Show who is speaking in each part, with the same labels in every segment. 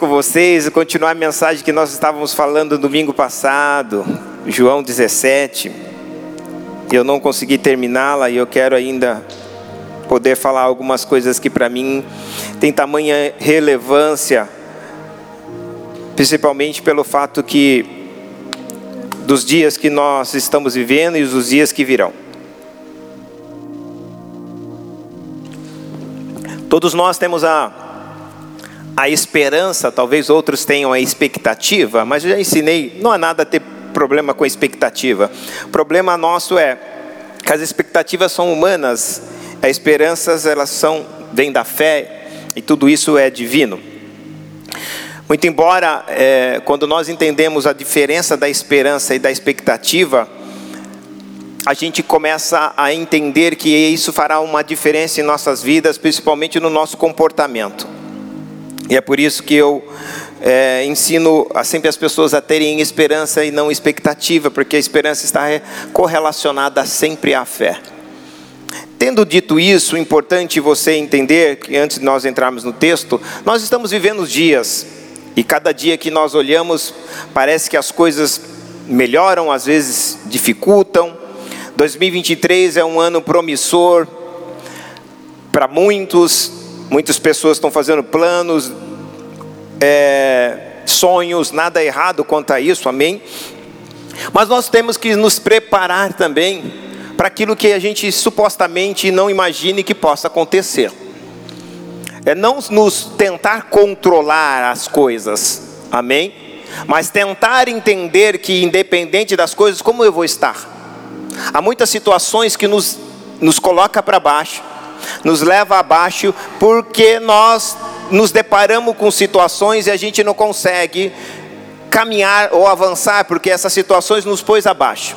Speaker 1: com vocês e continuar a mensagem que nós estávamos falando domingo passado, João 17. Eu não consegui terminá-la e eu quero ainda poder falar algumas coisas que para mim tem tamanha relevância, principalmente pelo fato que dos dias que nós estamos vivendo e dos dias que virão. Todos nós temos a, a esperança, talvez outros tenham a expectativa, mas eu já ensinei, não há nada a ter problema com a expectativa. O problema nosso é que as expectativas são humanas, as esperanças elas são vêm da fé e tudo isso é divino. Muito embora, é, quando nós entendemos a diferença da esperança e da expectativa, a gente começa a entender que isso fará uma diferença em nossas vidas, principalmente no nosso comportamento. E é por isso que eu é, ensino a sempre as pessoas a terem esperança e não expectativa, porque a esperança está correlacionada sempre à fé. Tendo dito isso, é importante você entender que antes de nós entrarmos no texto, nós estamos vivendo dias, e cada dia que nós olhamos, parece que as coisas melhoram, às vezes dificultam, 2023 é um ano promissor para muitos, muitas pessoas estão fazendo planos, é, sonhos, nada errado quanto a isso, amém? Mas nós temos que nos preparar também para aquilo que a gente supostamente não imagine que possa acontecer. É não nos tentar controlar as coisas, amém? Mas tentar entender que, independente das coisas, como eu vou estar? Há muitas situações que nos, nos coloca para baixo, nos leva abaixo, porque nós nos deparamos com situações e a gente não consegue caminhar ou avançar, porque essas situações nos pôs abaixo.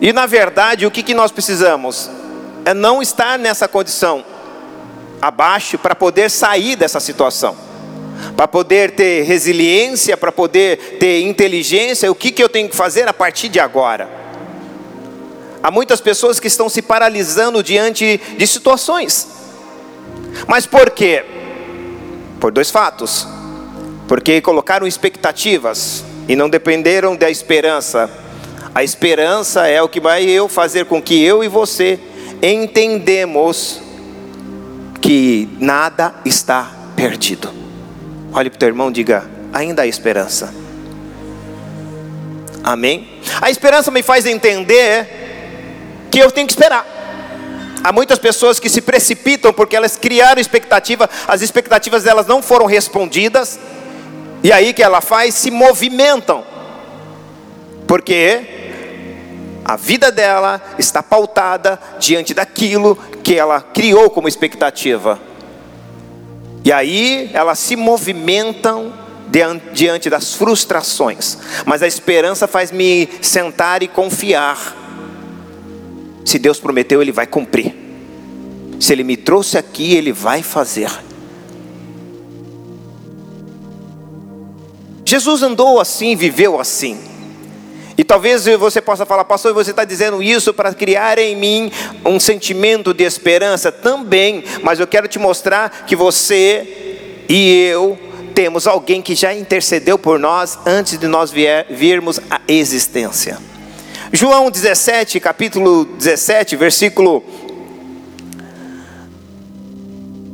Speaker 1: E na verdade, o que, que nós precisamos? É não estar nessa condição abaixo para poder sair dessa situação, para poder ter resiliência, para poder ter inteligência. O que, que eu tenho que fazer a partir de agora? Há muitas pessoas que estão se paralisando diante de situações. Mas por quê? Por dois fatos. Porque colocaram expectativas e não dependeram da esperança. A esperança é o que vai eu fazer com que eu e você entendemos que nada está perdido. Olhe para o teu irmão e diga: ainda há esperança. Amém? A esperança me faz entender que eu tenho que esperar. Há muitas pessoas que se precipitam porque elas criaram expectativa, as expectativas delas não foram respondidas, e aí que ela faz? Se movimentam, porque a vida dela está pautada diante daquilo que ela criou como expectativa. E aí elas se movimentam diante das frustrações, mas a esperança faz me sentar e confiar se Deus prometeu, Ele vai cumprir. Se Ele me trouxe aqui, Ele vai fazer. Jesus andou assim, viveu assim. E talvez você possa falar, pastor, você está dizendo isso para criar em mim um sentimento de esperança também, mas eu quero te mostrar que você e eu temos alguém que já intercedeu por nós antes de nós vier, virmos à existência. João 17, capítulo 17, versículo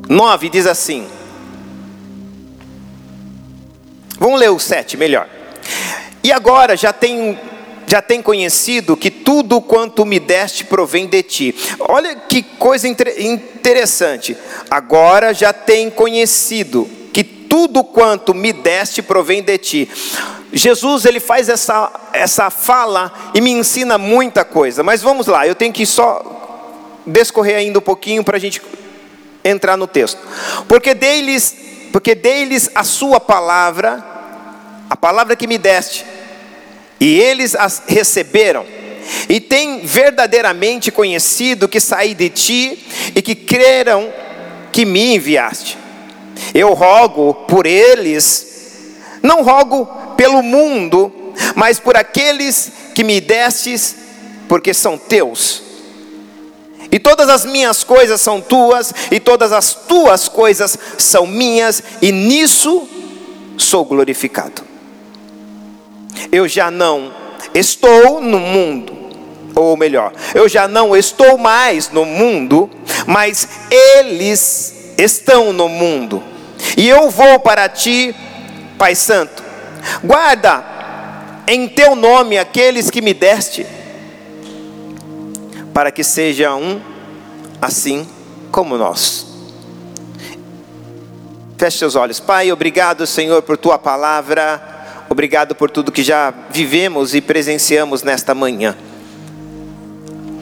Speaker 1: 9 diz assim. Vamos ler o 7 melhor. E agora já tem já tem conhecido que tudo quanto me deste provém de ti. Olha que coisa interessante. Agora já tem conhecido tudo quanto me deste provém de ti. Jesus ele faz essa, essa fala e me ensina muita coisa, mas vamos lá, eu tenho que só descorrer ainda um pouquinho para a gente entrar no texto. Porque deles, porque deles a sua palavra, a palavra que me deste, e eles as receberam, e têm verdadeiramente conhecido que saí de ti e que creram que me enviaste. Eu rogo por eles, não rogo pelo mundo, mas por aqueles que me destes, porque são teus. E todas as minhas coisas são tuas, e todas as tuas coisas são minhas, e nisso sou glorificado. Eu já não estou no mundo, ou melhor, eu já não estou mais no mundo, mas eles estão no mundo, e eu vou para ti, Pai Santo. Guarda em teu nome aqueles que me deste para que seja um assim como nós. Feche seus olhos. Pai, obrigado, Senhor, por tua palavra. Obrigado por tudo que já vivemos e presenciamos nesta manhã.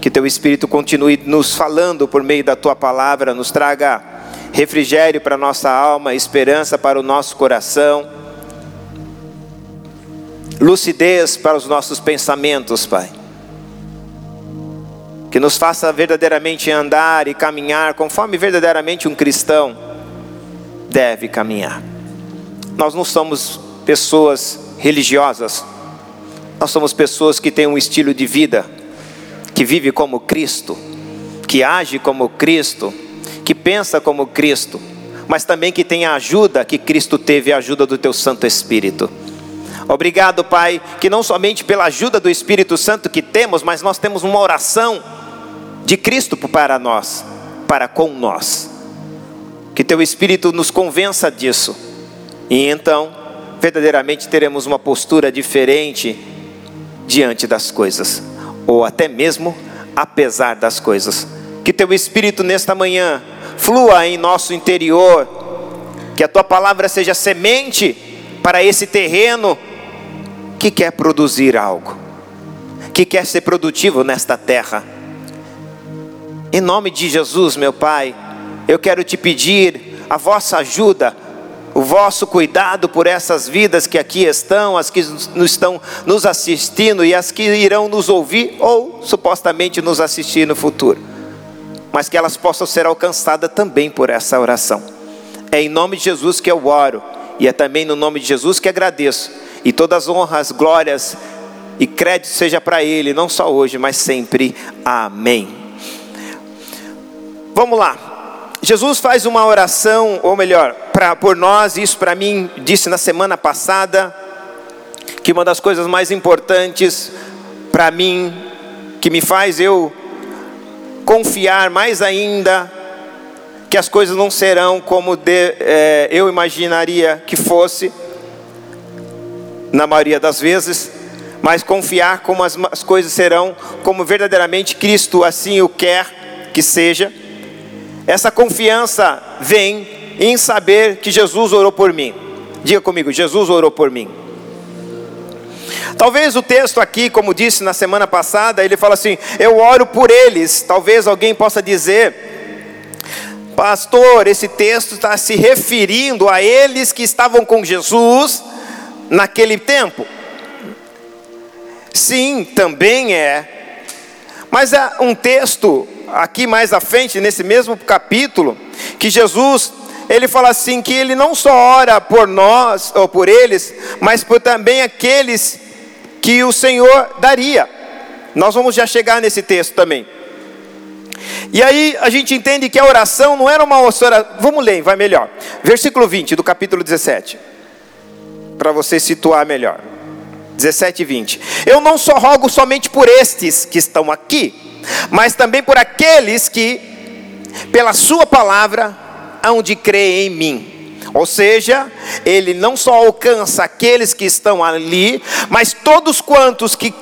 Speaker 1: Que teu Espírito continue nos falando por meio da tua palavra, nos traga refrigério para nossa alma, esperança para o nosso coração, lucidez para os nossos pensamentos, Pai. Que nos faça verdadeiramente andar e caminhar conforme verdadeiramente um cristão deve caminhar. Nós não somos pessoas religiosas, nós somos pessoas que têm um estilo de vida, que vive como Cristo, que age como Cristo, que pensa como Cristo, mas também que tem a ajuda que Cristo teve, a ajuda do Teu Santo Espírito. Obrigado, Pai, que não somente pela ajuda do Espírito Santo que temos, mas nós temos uma oração de Cristo para nós, para com nós. Que teu Espírito nos convença disso, e então, verdadeiramente teremos uma postura diferente diante das coisas, ou até mesmo apesar das coisas. Que teu Espírito nesta manhã flua em nosso interior, que a tua palavra seja semente para esse terreno que quer produzir algo, que quer ser produtivo nesta terra em nome de Jesus, meu Pai, eu quero te pedir a vossa ajuda, o vosso cuidado por essas vidas que aqui estão, as que nos estão nos assistindo e as que irão nos ouvir ou supostamente nos assistir no futuro. Mas que elas possam ser alcançadas também por essa oração. É em nome de Jesus que eu oro e é também no nome de Jesus que agradeço. E todas as honras, glórias e crédito seja para Ele, não só hoje, mas sempre. Amém. Vamos lá. Jesus faz uma oração, ou melhor, pra, por nós, isso para mim, disse na semana passada, que uma das coisas mais importantes para mim, que me faz eu confiar mais ainda que as coisas não serão como de, é, eu imaginaria que fosse, na maioria das vezes, mas confiar como as, as coisas serão, como verdadeiramente Cristo assim o quer que seja. Essa confiança vem em saber que Jesus orou por mim. Diga comigo, Jesus orou por mim. Talvez o texto aqui, como disse na semana passada, ele fala assim: Eu oro por eles. Talvez alguém possa dizer, Pastor, esse texto está se referindo a eles que estavam com Jesus naquele tempo. Sim, também é. Mas é um texto aqui mais à frente, nesse mesmo capítulo, que Jesus, ele fala assim, que ele não só ora por nós, ou por eles, mas por também aqueles que o Senhor daria. Nós vamos já chegar nesse texto também. E aí a gente entende que a oração não era uma oração, vamos ler, vai melhor. Versículo 20 do capítulo 17. Para você situar melhor. 17 e 20. Eu não só rogo somente por estes que estão aqui, mas também por aqueles que, pela Sua palavra, hão de crer em mim. Ou seja, ele não só alcança aqueles que estão ali, mas todos quantos que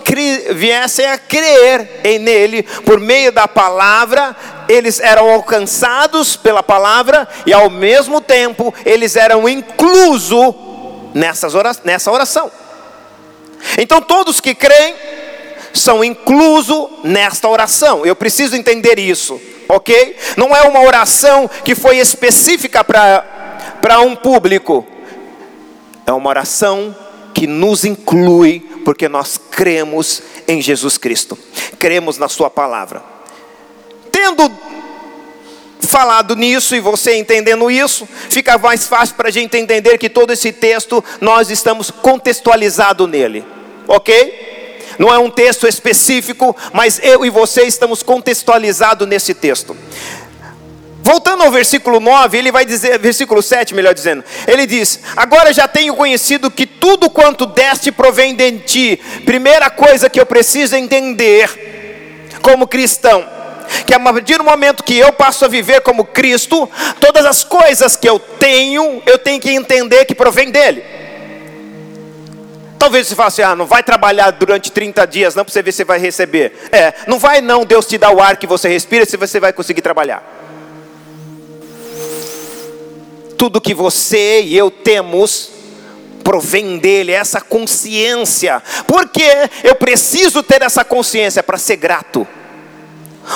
Speaker 1: viessem a crer em nele por meio da palavra, eles eram alcançados pela palavra e ao mesmo tempo eles eram inclusos nessa oração. Então todos que creem são inclusos nesta oração. Eu preciso entender isso, ok? Não é uma oração que foi específica para um público, é uma oração que nos inclui, porque nós cremos em Jesus Cristo, cremos na Sua palavra. Tendo falado nisso e você entendendo isso, fica mais fácil para a gente entender que todo esse texto nós estamos contextualizado nele, ok? Não é um texto específico, mas eu e você estamos contextualizados nesse texto. Voltando ao versículo 9, ele vai dizer, versículo 7, melhor dizendo, ele diz: Agora já tenho conhecido que tudo quanto deste provém de ti. Primeira coisa que eu preciso entender, como cristão, que a partir do momento que eu passo a viver como Cristo, todas as coisas que eu tenho, eu tenho que entender que provém dele. Talvez você fale assim: ah, não vai trabalhar durante 30 dias, não, para você ver se vai receber. É, não vai não, Deus te dá o ar que você respira, se você vai conseguir trabalhar. Tudo que você e eu temos provém dele, essa consciência. Porque eu preciso ter essa consciência para ser grato.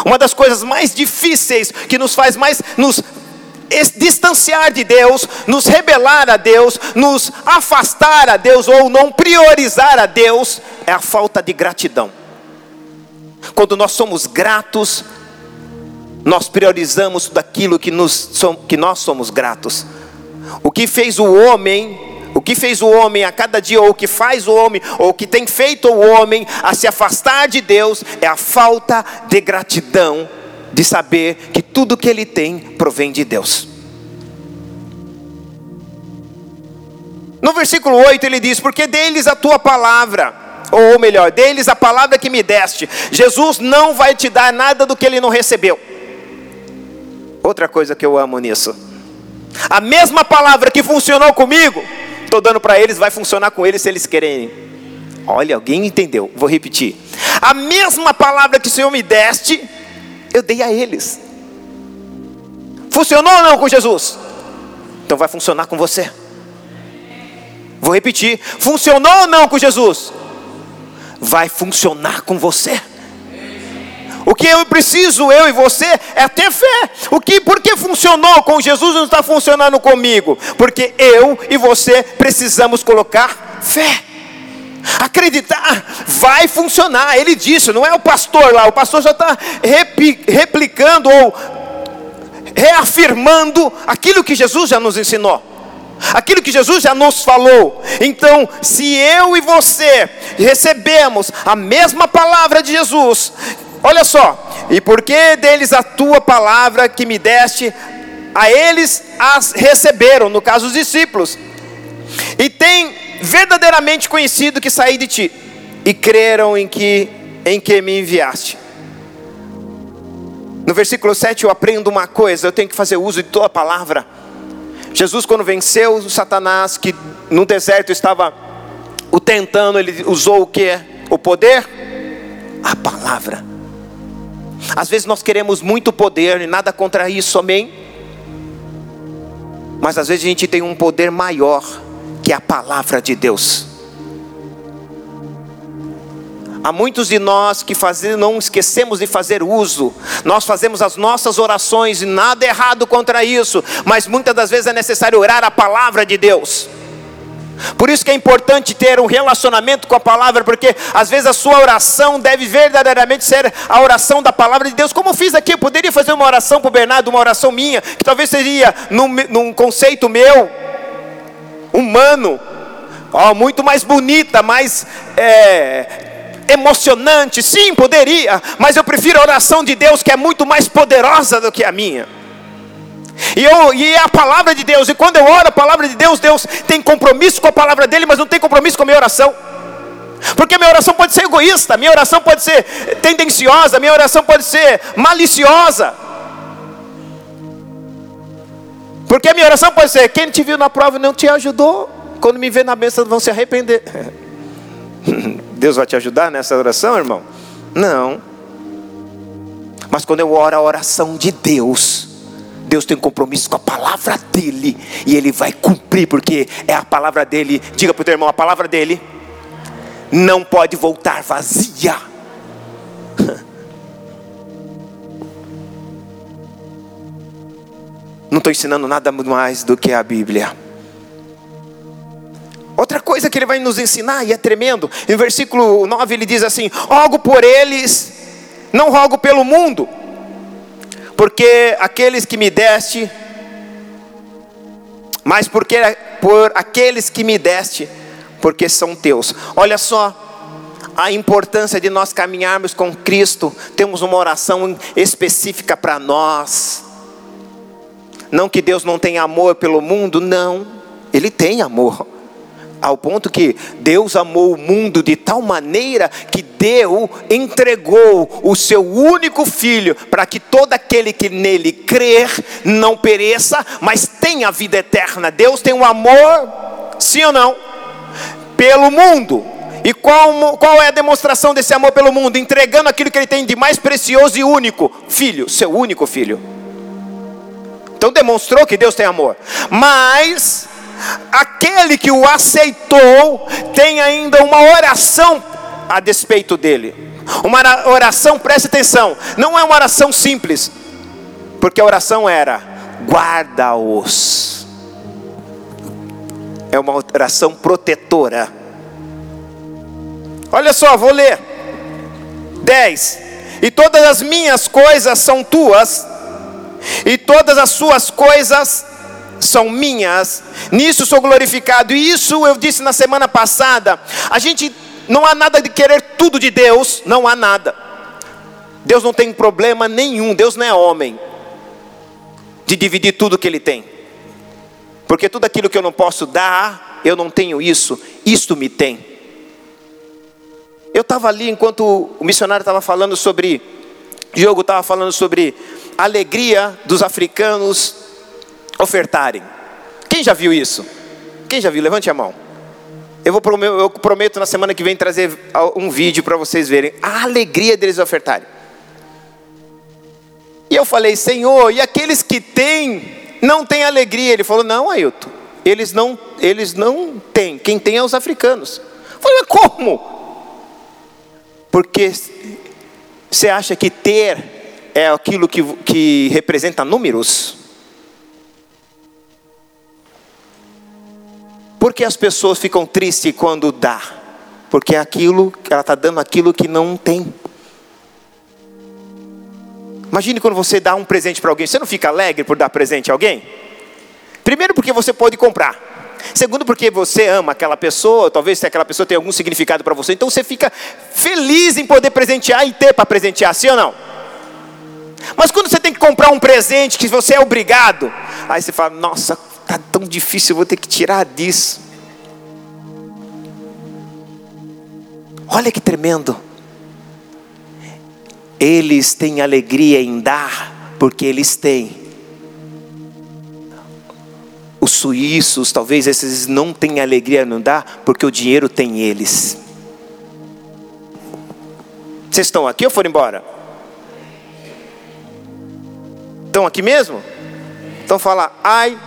Speaker 1: Uma das coisas mais difíceis que nos faz mais nos distanciar de Deus, nos rebelar a Deus, nos afastar a Deus ou não priorizar a Deus é a falta de gratidão. Quando nós somos gratos, nós priorizamos daquilo que, nos, que nós somos gratos. O que fez o homem, o que fez o homem a cada dia, ou o que faz o homem, ou o que tem feito o homem a se afastar de Deus, é a falta de gratidão, de saber que tudo que ele tem provém de Deus. No versículo 8 ele diz: Porque deles a tua palavra, ou melhor, deles a palavra que me deste, Jesus não vai te dar nada do que ele não recebeu. Outra coisa que eu amo nisso. A mesma palavra que funcionou comigo, estou dando para eles, vai funcionar com eles se eles querem. Olha, alguém entendeu? Vou repetir. A mesma palavra que o Senhor me deste, eu dei a eles. Funcionou ou não com Jesus? Então vai funcionar com você. Vou repetir. Funcionou ou não com Jesus? Vai funcionar com você. O que eu preciso, eu e você, é ter fé. O que, porque funcionou com Jesus não está funcionando comigo? Porque eu e você precisamos colocar fé. Acreditar vai funcionar. Ele disse, não é o pastor lá, o pastor já está replicando ou reafirmando aquilo que Jesus já nos ensinou aquilo que Jesus já nos falou. Então, se eu e você recebemos a mesma palavra de Jesus, Olha só, e porque deles a tua palavra que me deste, a eles as receberam, no caso os discípulos, e tem verdadeiramente conhecido que saí de ti, e creram em que, em que me enviaste. No versículo 7 eu aprendo uma coisa, eu tenho que fazer uso de tua palavra. Jesus, quando venceu o Satanás, que no deserto estava o tentando, ele usou o que? O poder? A palavra. Às vezes nós queremos muito poder, e nada contra isso, amém? Mas às vezes a gente tem um poder maior, que é a palavra de Deus. Há muitos de nós que fazem, não esquecemos de fazer uso, nós fazemos as nossas orações, e nada errado contra isso, mas muitas das vezes é necessário orar a palavra de Deus. Por isso que é importante ter um relacionamento com a palavra, porque às vezes a sua oração deve verdadeiramente ser a oração da palavra de Deus. Como eu fiz aqui, eu poderia fazer uma oração para o Bernardo, uma oração minha, que talvez seria num, num conceito meu, humano, ó, muito mais bonita, mais é, emocionante. Sim, poderia, mas eu prefiro a oração de Deus, que é muito mais poderosa do que a minha. E, eu, e é a palavra de Deus. E quando eu oro a palavra de Deus, Deus tem compromisso com a palavra dele, mas não tem compromisso com a minha oração. Porque minha oração pode ser egoísta, minha oração pode ser tendenciosa, minha oração pode ser maliciosa. Porque minha oração pode ser: quem te viu na prova não te ajudou, quando me vê na bênção vão se arrepender. Deus vai te ajudar nessa oração, irmão? Não. Mas quando eu oro a oração de Deus, Deus tem um compromisso com a palavra dele e ele vai cumprir, porque é a palavra dele. Diga para o teu irmão: a palavra dele não pode voltar vazia. Não estou ensinando nada mais do que a Bíblia. Outra coisa que ele vai nos ensinar, e é tremendo, em versículo 9 ele diz assim: Rogo por eles, não rogo pelo mundo porque aqueles que me deste, mas porque por aqueles que me deste, porque são teus. Olha só, a importância de nós caminharmos com Cristo, temos uma oração específica para nós. Não que Deus não tenha amor pelo mundo, não, Ele tem amor ao ponto que Deus amou o mundo de tal maneira que deu, entregou o seu único filho para que todo aquele que nele crer não pereça, mas tenha vida eterna. Deus tem um amor, sim ou não? Pelo mundo. E qual, qual é a demonstração desse amor pelo mundo? Entregando aquilo que ele tem de mais precioso e único: filho, seu único filho. Então demonstrou que Deus tem amor. Mas aquele que o aceitou tem ainda uma oração a despeito dele. Uma oração, preste atenção, não é uma oração simples, porque a oração era: guarda-os. É uma oração protetora. Olha só, vou ler. 10. E todas as minhas coisas são tuas, e todas as suas coisas são minhas, nisso sou glorificado. E isso eu disse na semana passada. A gente não há nada de querer tudo de Deus, não há nada. Deus não tem problema nenhum, Deus não é homem de dividir tudo que ele tem. Porque tudo aquilo que eu não posso dar, eu não tenho isso, isto me tem. Eu estava ali enquanto o missionário estava falando sobre, Diogo estava falando sobre alegria dos africanos ofertarem. Quem já viu isso? Quem já viu? Levante a mão. Eu, vou, eu prometo na semana que vem trazer um vídeo para vocês verem a alegria deles ofertarem. E eu falei, Senhor, e aqueles que têm, não têm alegria? Ele falou, não, Ailton, eles não, eles não têm. Quem tem é os africanos. Eu falei, mas como? Porque você acha que ter é aquilo que, que representa números? Por que as pessoas ficam tristes quando dá? Porque é aquilo, ela está dando aquilo que não tem. Imagine quando você dá um presente para alguém, você não fica alegre por dar presente a alguém? Primeiro porque você pode comprar. Segundo porque você ama aquela pessoa, talvez aquela pessoa tenha algum significado para você, então você fica feliz em poder presentear e ter para presentear, sim ou não? Mas quando você tem que comprar um presente que você é obrigado, aí você fala, nossa, Está tão difícil, eu vou ter que tirar disso. Olha que tremendo. Eles têm alegria em dar, porque eles têm. Os suíços, talvez esses não têm alegria em dar, porque o dinheiro tem eles. Vocês estão aqui ou foram embora? Estão aqui mesmo? Então fala, ai,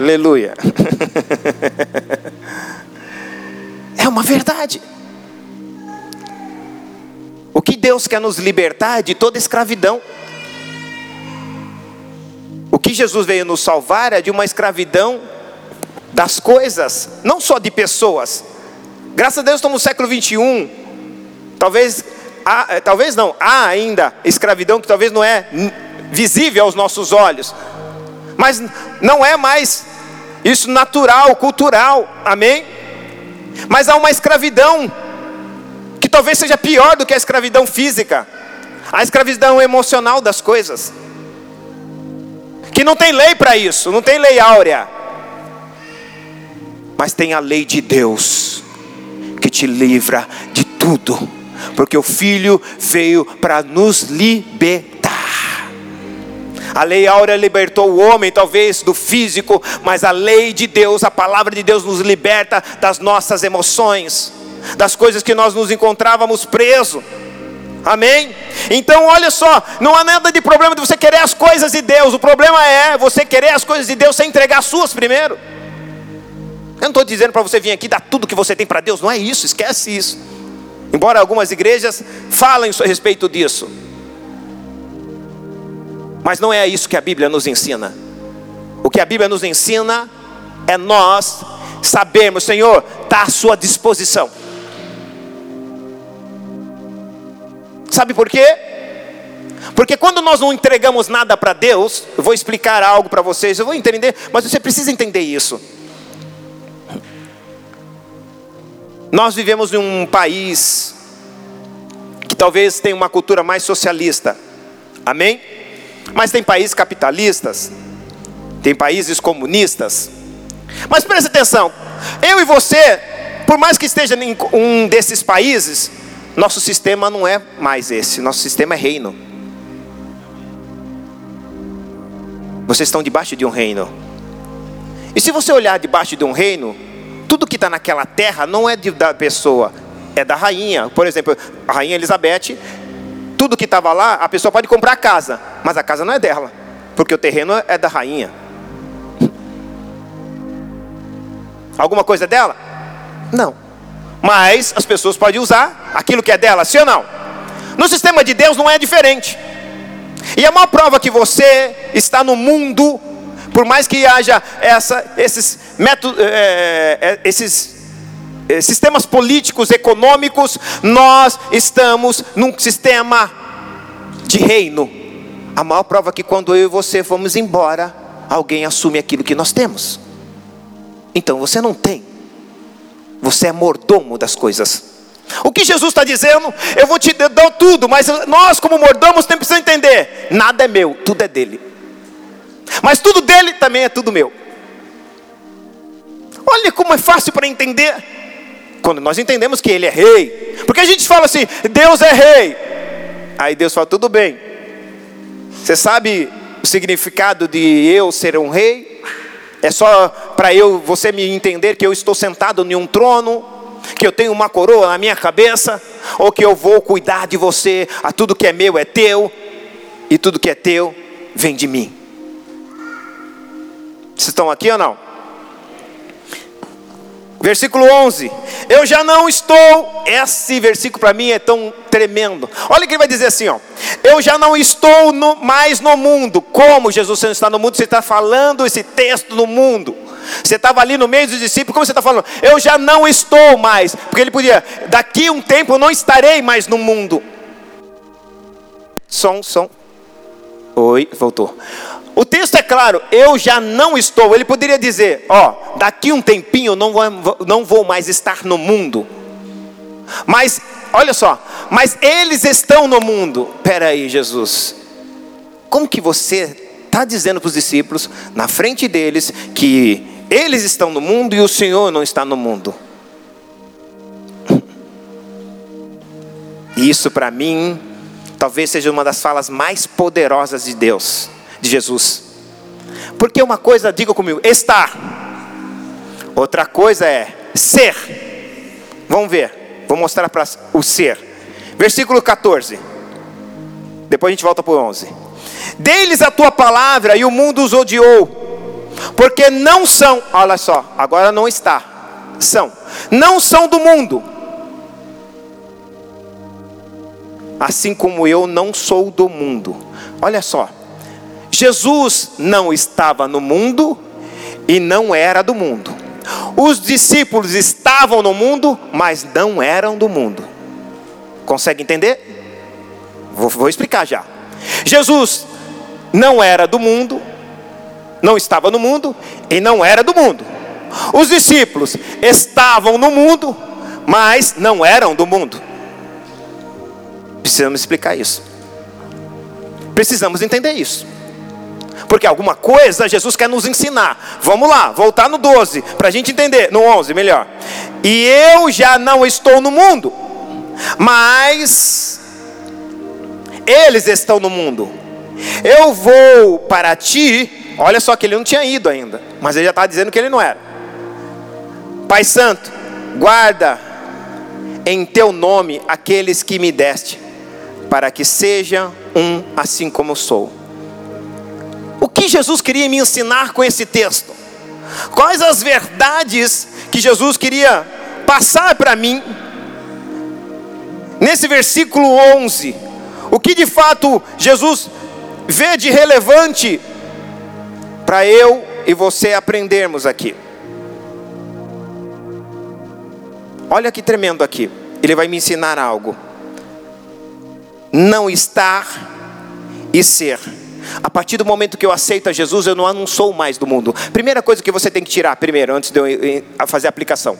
Speaker 1: Aleluia. É uma verdade. O que Deus quer nos libertar é de toda escravidão. O que Jesus veio nos salvar é de uma escravidão das coisas, não só de pessoas. Graças a Deus estamos no século 21. Talvez, há, eh, talvez não, há ainda escravidão que talvez não é visível aos nossos olhos mas não é mais isso natural, cultural, amém? Mas há uma escravidão que talvez seja pior do que a escravidão física, a escravidão emocional das coisas, que não tem lei para isso, não tem lei áurea, mas tem a lei de Deus que te livra de tudo, porque o Filho veio para nos libertar a lei áurea libertou o homem, talvez do físico, mas a lei de Deus, a palavra de Deus, nos liberta das nossas emoções, das coisas que nós nos encontrávamos presos. Amém? Então, olha só, não há nada de problema de você querer as coisas de Deus, o problema é você querer as coisas de Deus sem entregar as suas primeiro. Eu não estou dizendo para você vir aqui dar tudo que você tem para Deus, não é isso, esquece isso. Embora algumas igrejas falem a respeito disso. Mas não é isso que a Bíblia nos ensina. O que a Bíblia nos ensina é nós sabermos, Senhor, está à sua disposição. Sabe por quê? Porque quando nós não entregamos nada para Deus, eu vou explicar algo para vocês, eu vou entender, mas você precisa entender isso. Nós vivemos em um país que talvez tenha uma cultura mais socialista. Amém? Mas tem países capitalistas, tem países comunistas. Mas preste atenção, eu e você, por mais que esteja em um desses países, nosso sistema não é mais esse, nosso sistema é reino. Vocês estão debaixo de um reino. E se você olhar debaixo de um reino, tudo que está naquela terra não é da pessoa, é da rainha. Por exemplo, a rainha Elizabeth, tudo que estava lá, a pessoa pode comprar a casa, mas a casa não é dela, porque o terreno é da rainha. Alguma coisa é dela? Não. Mas as pessoas podem usar aquilo que é dela, sim ou não? No sistema de Deus não é diferente. E a maior prova que você está no mundo, por mais que haja essa, esses, métodos, é, é, esses é, sistemas políticos, econômicos, nós estamos num sistema de reino. A maior prova é que quando eu e você fomos embora, alguém assume aquilo que nós temos. Então você não tem, você é mordomo das coisas. O que Jesus está dizendo, eu vou te dar tudo, mas nós, como mordomos, temos que entender: nada é meu, tudo é dele. Mas tudo dele também é tudo meu. Olha como é fácil para entender. Quando nós entendemos que ele é rei. Porque a gente fala assim: Deus é rei. Aí Deus fala: tudo bem. Você sabe o significado de eu ser um rei? É só para eu, você me entender que eu estou sentado em um trono que eu tenho uma coroa na minha cabeça, ou que eu vou cuidar de você, a tudo que é meu é teu, e tudo que é teu vem de mim. Vocês estão aqui ou não? Versículo 11: Eu já não estou, esse versículo para mim é tão tremendo. Olha que ele vai dizer assim: ó, Eu já não estou no, mais no mundo, como Jesus não está no mundo, você está falando esse texto no mundo. Você estava ali no meio dos discípulos, como você está falando? Eu já não estou mais, porque ele podia, daqui um tempo eu não estarei mais no mundo. Som, som. Oi, voltou. O texto é claro, eu já não estou. Ele poderia dizer: Ó, daqui um tempinho eu não vou, não vou mais estar no mundo. Mas, olha só, mas eles estão no mundo. Espera aí, Jesus. Como que você está dizendo para os discípulos, na frente deles, que eles estão no mundo e o Senhor não está no mundo. Isso para mim, talvez seja uma das falas mais poderosas de Deus, de Jesus. Porque uma coisa, diga comigo, estar. Outra coisa é ser. Vamos ver. Vou mostrar para o ser. Versículo 14. Depois a gente volta para o 11. Dê-lhes a tua palavra e o mundo os odiou porque não são, olha só, agora não está, são, não são do mundo, assim como eu não sou do mundo. Olha só, Jesus não estava no mundo e não era do mundo. Os discípulos estavam no mundo, mas não eram do mundo. Consegue entender? Vou, vou explicar já. Jesus não era do mundo, não estava no mundo e não era do mundo. Os discípulos estavam no mundo, mas não eram do mundo. Precisamos explicar isso. Precisamos entender isso. Porque alguma coisa Jesus quer nos ensinar. Vamos lá, voltar no 12, para a gente entender. No 11, melhor. E eu já não estou no mundo, mas eles estão no mundo. Eu vou para ti Olha só que ele não tinha ido ainda, mas ele já estava dizendo que ele não era. Pai Santo, guarda em teu nome aqueles que me deste, para que seja um assim como sou. Que Jesus queria me ensinar com esse texto? Quais as verdades que Jesus queria passar para mim? Nesse versículo 11, o que de fato Jesus vê de relevante para eu e você aprendermos aqui. Olha que tremendo aqui. Ele vai me ensinar algo. Não estar e ser. A partir do momento que eu aceito a Jesus, eu não sou mais do mundo. Primeira coisa que você tem que tirar primeiro, antes de eu fazer a aplicação.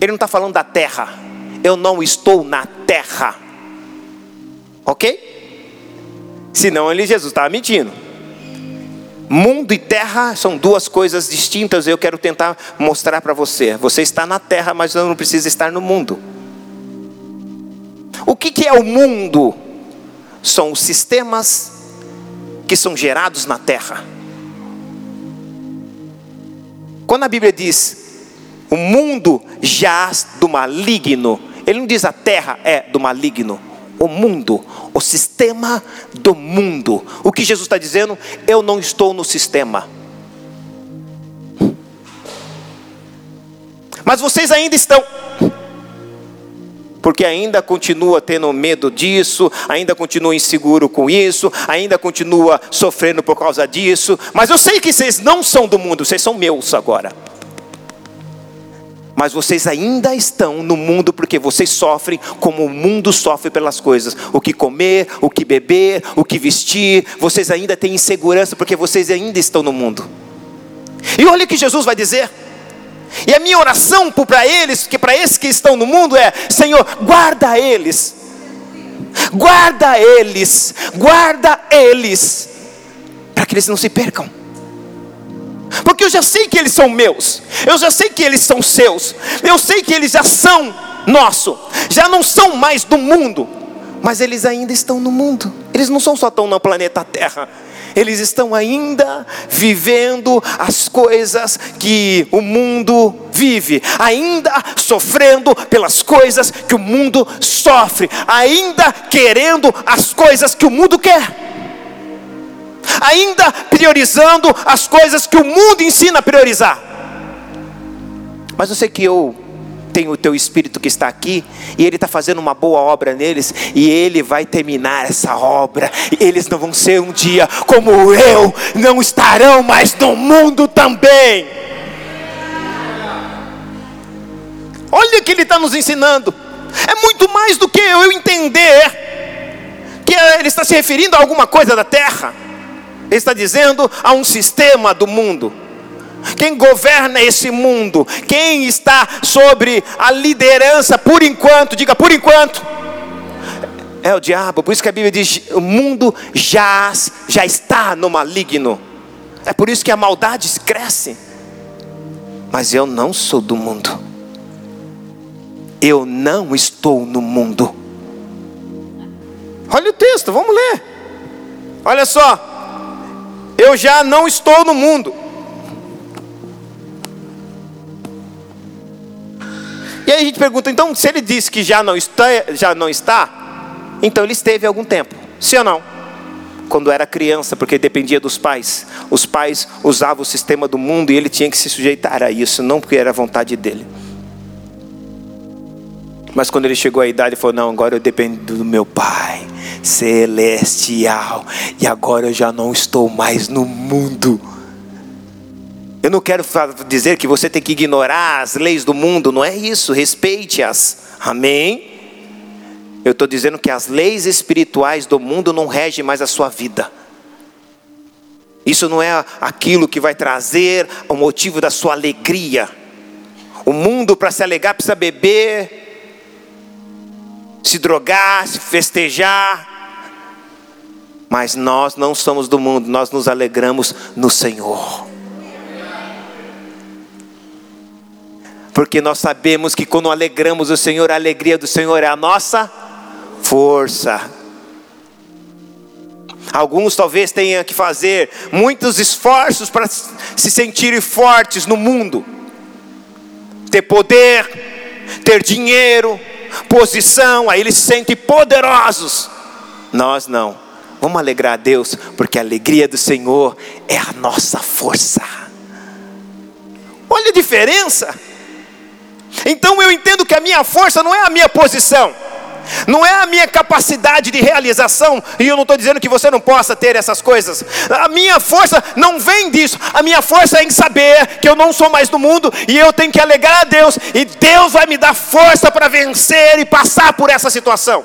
Speaker 1: Ele não está falando da terra. Eu não estou na terra. Ok? Senão ele, Jesus, estava mentindo. Mundo e terra são duas coisas distintas. Eu quero tentar mostrar para você. Você está na terra, mas não precisa estar no mundo. O que, que é o mundo? São os sistemas que são gerados na terra. Quando a Bíblia diz o mundo jaz do maligno, ele não diz a terra é do maligno, o mundo, o sistema do mundo. O que Jesus está dizendo? Eu não estou no sistema. Mas vocês ainda estão porque ainda continua tendo medo disso, ainda continua inseguro com isso, ainda continua sofrendo por causa disso, mas eu sei que vocês não são do mundo, vocês são meus agora. Mas vocês ainda estão no mundo porque vocês sofrem como o mundo sofre pelas coisas: o que comer, o que beber, o que vestir. Vocês ainda têm insegurança porque vocês ainda estão no mundo. E olha o que Jesus vai dizer. E a minha oração para eles, que para esses que estão no mundo é: Senhor, guarda eles, guarda eles, guarda eles, para que eles não se percam. Porque eu já sei que eles são meus, eu já sei que eles são seus, eu sei que eles já são nosso, já não são mais do mundo, mas eles ainda estão no mundo, eles não são só tão no planeta Terra, eles estão ainda vivendo as coisas que o mundo vive, ainda sofrendo pelas coisas que o mundo sofre, ainda querendo as coisas que o mundo quer, ainda priorizando as coisas que o mundo ensina a priorizar. Mas eu sei que eu tem o teu espírito que está aqui, e ele está fazendo uma boa obra neles, e ele vai terminar essa obra. Eles não vão ser um dia como eu, não estarão mais no mundo também. Olha o que ele está nos ensinando. É muito mais do que eu entender que ele está se referindo a alguma coisa da terra. Ele está dizendo a um sistema do mundo. Quem governa esse mundo? Quem está sobre a liderança por enquanto? Diga por enquanto. É o diabo, por isso que a Bíblia diz: o mundo já, já está no maligno. É por isso que a maldade cresce. Mas eu não sou do mundo. Eu não estou no mundo. Olha o texto, vamos ler. Olha só. Eu já não estou no mundo. E aí a gente pergunta, então, se ele disse que já não está, já não está, então ele esteve algum tempo, sim ou não? Quando era criança, porque dependia dos pais. Os pais usavam o sistema do mundo e ele tinha que se sujeitar a isso, não porque era vontade dele. Mas quando ele chegou à idade, ele falou: Não, agora eu dependo do meu Pai celestial, e agora eu já não estou mais no mundo eu não quero dizer que você tem que ignorar as leis do mundo, não é isso, respeite-as, amém? Eu estou dizendo que as leis espirituais do mundo não regem mais a sua vida. Isso não é aquilo que vai trazer o motivo da sua alegria. O mundo, para se alegar, precisa beber, se drogar, se festejar. Mas nós não somos do mundo, nós nos alegramos no Senhor. Porque nós sabemos que quando alegramos o Senhor, a alegria do Senhor é a nossa força. Alguns talvez tenham que fazer muitos esforços para se sentirem fortes no mundo, ter poder, ter dinheiro, posição, aí eles se sentem poderosos. Nós não. Vamos alegrar a Deus, porque a alegria do Senhor é a nossa força. Olha a diferença. Então eu entendo que a minha força não é a minha posição, não é a minha capacidade de realização, e eu não estou dizendo que você não possa ter essas coisas. A minha força não vem disso, a minha força é em saber que eu não sou mais do mundo e eu tenho que alegar a Deus, e Deus vai me dar força para vencer e passar por essa situação.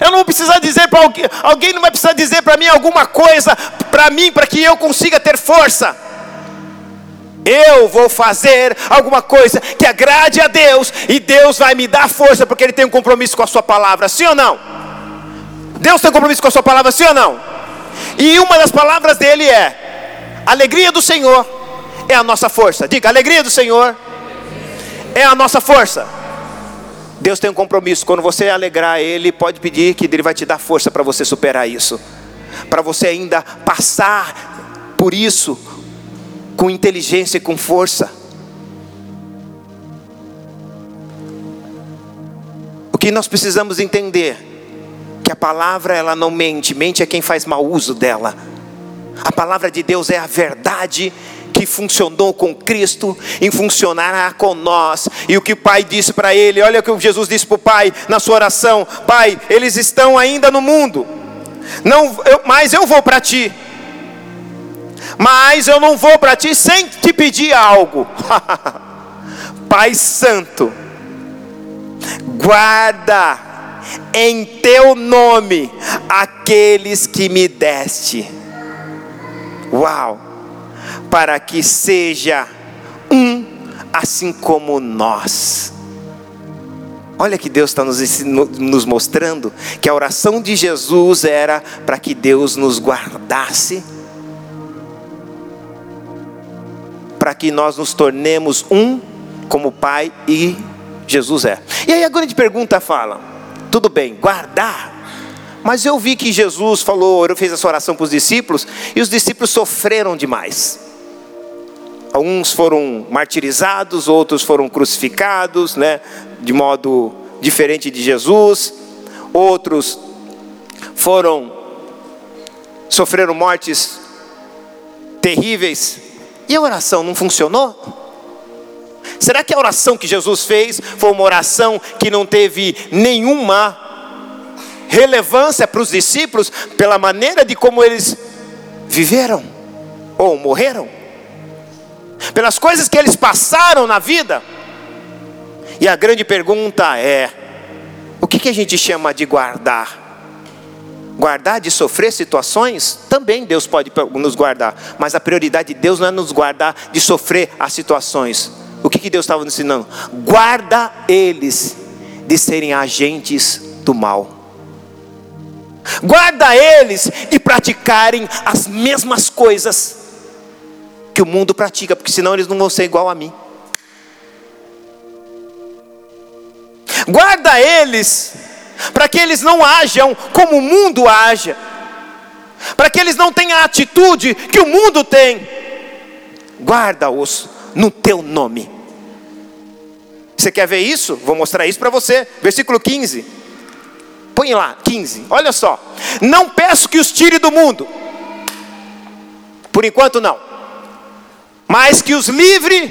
Speaker 1: Eu não vou precisar dizer para alguém, alguém não vai precisar dizer para mim alguma coisa, para mim, para que eu consiga ter força. Eu vou fazer alguma coisa que agrade a Deus, e Deus vai me dar força, porque Ele tem um compromisso com a Sua palavra, sim ou não? Deus tem um compromisso com a Sua palavra, sim ou não? E uma das palavras dele é: alegria do Senhor é a nossa força. Diga, alegria do Senhor é a nossa força. Deus tem um compromisso. Quando você alegrar Ele, pode pedir que Ele vai te dar força para você superar isso, para você ainda passar por isso com inteligência e com força. O que nós precisamos entender que a palavra ela não mente, mente é quem faz mau uso dela. A palavra de Deus é a verdade que funcionou com Cristo e funcionará com nós. E o que o Pai disse para ele, olha o que Jesus disse para o Pai na sua oração: Pai, eles estão ainda no mundo, não, eu, mas eu vou para ti. Mas eu não vou para ti sem te pedir algo. Pai Santo, guarda em teu nome aqueles que me deste. Uau! para que seja um, assim como nós. Olha que Deus está nos, nos mostrando que a oração de Jesus era para que Deus nos guardasse, para que nós nos tornemos um como o Pai e Jesus é. E aí a grande pergunta fala: tudo bem, guardar, mas eu vi que Jesus falou, fez essa oração para os discípulos, e os discípulos sofreram demais. Alguns foram martirizados, outros foram crucificados, né, de modo diferente de Jesus. Outros foram sofreram mortes terríveis. E a oração não funcionou? Será que a oração que Jesus fez foi uma oração que não teve nenhuma relevância para os discípulos pela maneira de como eles viveram ou morreram? pelas coisas que eles passaram na vida. E a grande pergunta é: o que, que a gente chama de guardar? Guardar de sofrer situações? Também Deus pode nos guardar, mas a prioridade de Deus não é nos guardar de sofrer as situações. O que, que Deus estava nos ensinando? Guarda eles de serem agentes do mal. Guarda eles de praticarem as mesmas coisas que o mundo pratica, porque senão eles não vão ser igual a mim. Guarda eles, para que eles não ajam como o mundo age, para que eles não tenham a atitude que o mundo tem. Guarda-os no teu nome. Você quer ver isso? Vou mostrar isso para você. Versículo 15. Põe lá, 15. Olha só. Não peço que os tire do mundo. Por enquanto não mas que os livre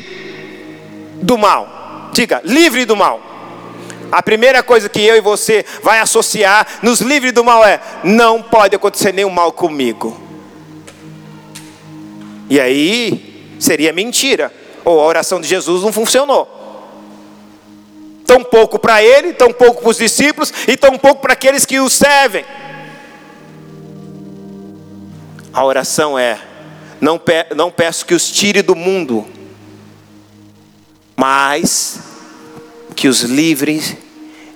Speaker 1: do mal. Diga, livre do mal. A primeira coisa que eu e você vai associar nos livre do mal é: não pode acontecer nenhum mal comigo. E aí seria mentira, ou a oração de Jesus não funcionou. Tão pouco para ele, tão pouco para os discípulos e tão pouco para aqueles que o servem. A oração é: não, pe não peço que os tire do mundo, mas que os livre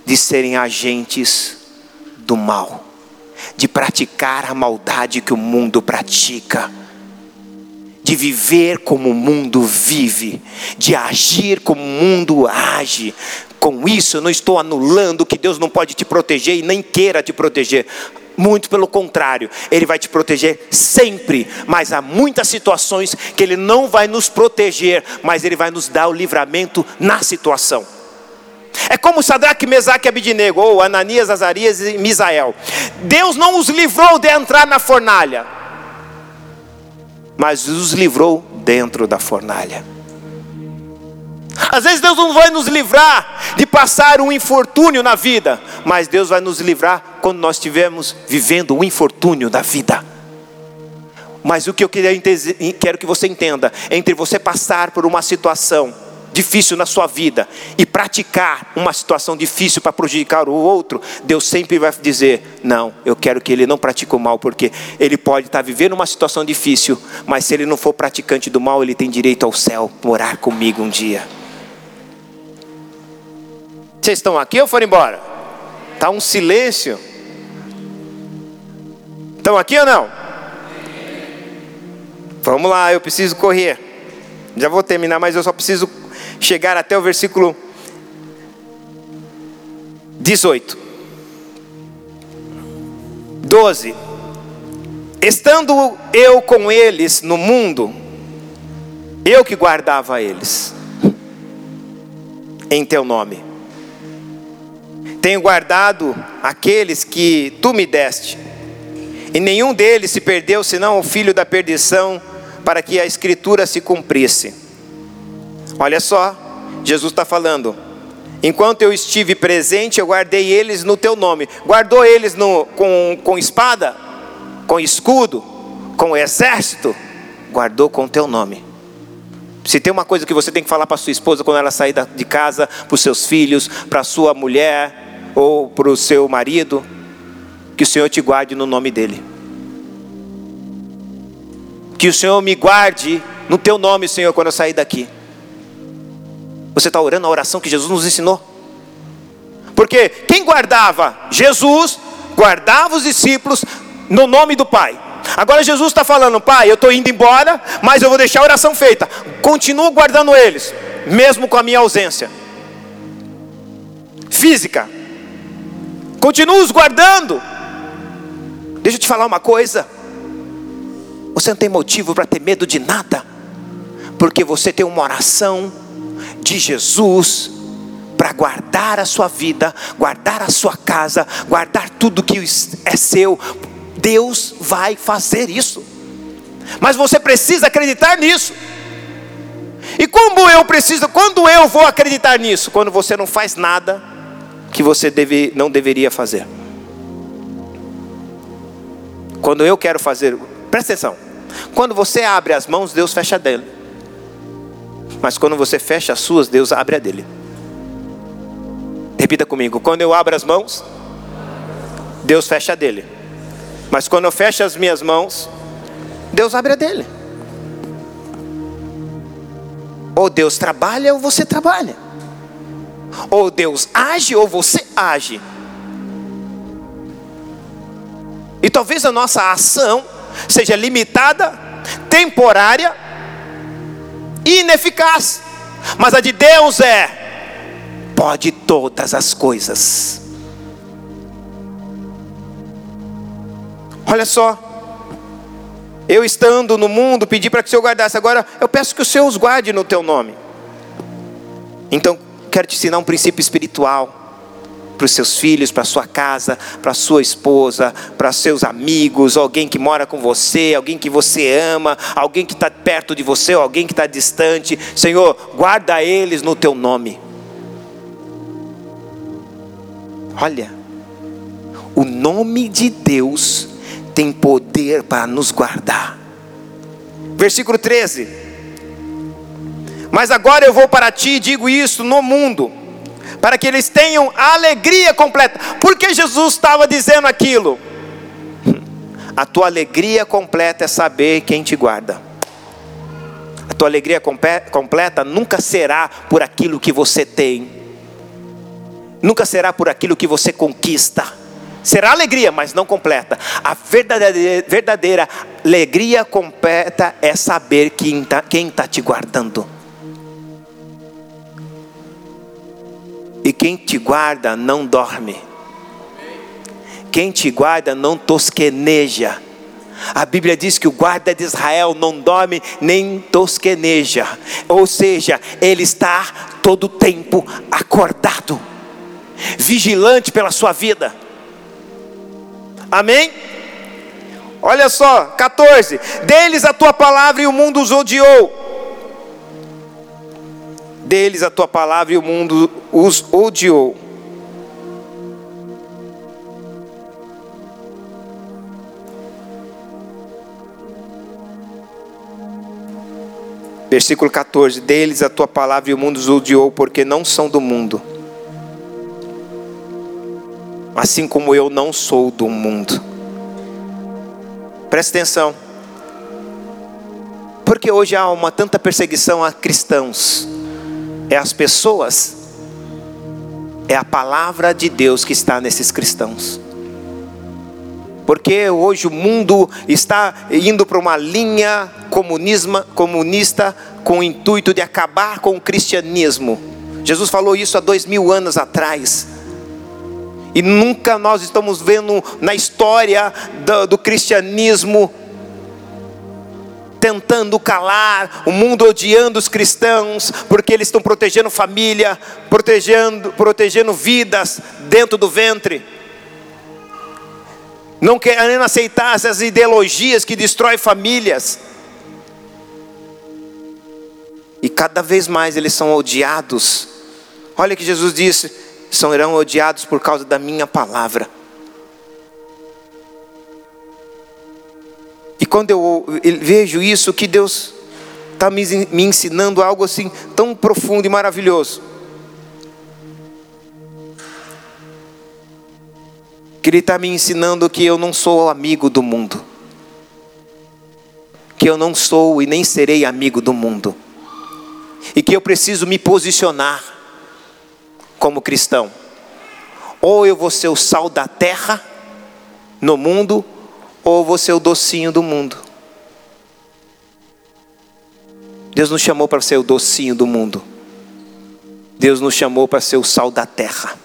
Speaker 1: de serem agentes do mal, de praticar a maldade que o mundo pratica, de viver como o mundo vive, de agir como o mundo age. Com isso, eu não estou anulando que Deus não pode te proteger e nem queira te proteger. Muito pelo contrário, Ele vai te proteger sempre, mas há muitas situações que Ele não vai nos proteger, mas Ele vai nos dar o livramento na situação. É como Sadraque, Mesaque e Abidinego, ou Ananias, Azarias e Misael. Deus não os livrou de entrar na fornalha, mas os livrou dentro da fornalha. Às vezes Deus não vai nos livrar de passar um infortúnio na vida, mas Deus vai nos livrar quando nós estivermos vivendo um infortúnio da vida. Mas o que eu quero que você entenda, entre você passar por uma situação difícil na sua vida e praticar uma situação difícil para prejudicar o outro, Deus sempre vai dizer: Não, eu quero que ele não pratique o mal, porque ele pode estar vivendo uma situação difícil, mas se ele não for praticante do mal, ele tem direito ao céu, morar comigo um dia. Vocês estão aqui ou foram embora? Está um silêncio. Estão aqui ou não? Vamos lá, eu preciso correr. Já vou terminar, mas eu só preciso chegar até o versículo 18. 12. Estando eu com eles no mundo, eu que guardava eles, em teu nome. Tenho guardado aqueles que tu me deste, e nenhum deles se perdeu, senão o filho da perdição, para que a escritura se cumprisse. Olha só, Jesus está falando. Enquanto eu estive presente, eu guardei eles no teu nome. Guardou eles no, com, com espada, com escudo, com exército. Guardou com teu nome. Se tem uma coisa que você tem que falar para sua esposa quando ela sair de casa, para os seus filhos, para sua mulher ou para o seu marido, que o Senhor te guarde no nome dele. Que o Senhor me guarde no teu nome, Senhor, quando eu sair daqui. Você está orando a oração que Jesus nos ensinou? Porque quem guardava? Jesus guardava os discípulos no nome do Pai. Agora Jesus está falando, Pai, eu estou indo embora, mas eu vou deixar a oração feita. Continuo guardando eles, mesmo com a minha ausência física. Continuo os guardando. Deixa eu te falar uma coisa. Você não tem motivo para ter medo de nada, porque você tem uma oração de Jesus para guardar a sua vida, guardar a sua casa, guardar tudo que é seu. Deus vai fazer isso. Mas você precisa acreditar nisso. E como eu preciso, quando eu vou acreditar nisso? Quando você não faz nada que você deve, não deveria fazer. Quando eu quero fazer, presta atenção. Quando você abre as mãos, Deus fecha dele. Mas quando você fecha as suas, Deus abre a dele. Repita comigo: quando eu abro as mãos, Deus fecha a dele. Mas quando eu fecho as minhas mãos, Deus abre a dele. Ou Deus trabalha ou você trabalha. Ou Deus age ou você age. E talvez a nossa ação seja limitada, temporária ineficaz. Mas a de Deus é: pode todas as coisas. Olha só, eu estando no mundo, pedi para que o Senhor guardasse, agora eu peço que o Senhor os guarde no teu nome. Então, quero te ensinar um princípio espiritual para os seus filhos, para sua casa, para sua esposa, para seus amigos, alguém que mora com você, alguém que você ama, alguém que está perto de você, alguém que está distante. Senhor, guarda eles no teu nome. Olha, o nome de Deus tem poder para nos guardar. Versículo 13. Mas agora eu vou para ti e digo isso no mundo para que eles tenham a alegria completa. Por que Jesus estava dizendo aquilo? A tua alegria completa é saber quem te guarda. A tua alegria completa nunca será por aquilo que você tem, nunca será por aquilo que você conquista. Será alegria, mas não completa. A verdadeira, verdadeira alegria completa é saber quem está tá te guardando. E quem te guarda não dorme. Quem te guarda não tosqueneja. A Bíblia diz que o guarda de Israel não dorme nem tosqueneja. Ou seja, ele está todo o tempo acordado, vigilante pela sua vida. Amém? Olha só, 14. Deles a tua palavra e o mundo os odiou deles a tua palavra e o mundo os odiou. Versículo 14: Deles a tua palavra e o mundo os odiou, porque não são do mundo, assim como eu não sou do mundo. Presta atenção, porque hoje há uma tanta perseguição a cristãos, é as pessoas, é a palavra de Deus que está nesses cristãos porque hoje o mundo está indo para uma linha comunista com o intuito de acabar com o cristianismo. Jesus falou isso há dois mil anos atrás. E nunca nós estamos vendo na história do, do cristianismo tentando calar, o mundo odiando os cristãos, porque eles estão protegendo família, protegendo, protegendo vidas dentro do ventre não querendo aceitar essas ideologias que destroem famílias. E cada vez mais eles são odiados. Olha que Jesus disse: serão odiados por causa da minha palavra. Quando eu vejo isso, que Deus está me ensinando algo assim tão profundo e maravilhoso. que Ele está me ensinando que eu não sou amigo do mundo, que eu não sou e nem serei amigo do mundo, e que eu preciso me posicionar como cristão. Ou eu vou ser o sal da terra no mundo, ou vou ser o docinho do mundo. Deus nos chamou para ser o docinho do mundo. Deus nos chamou para ser o sal da terra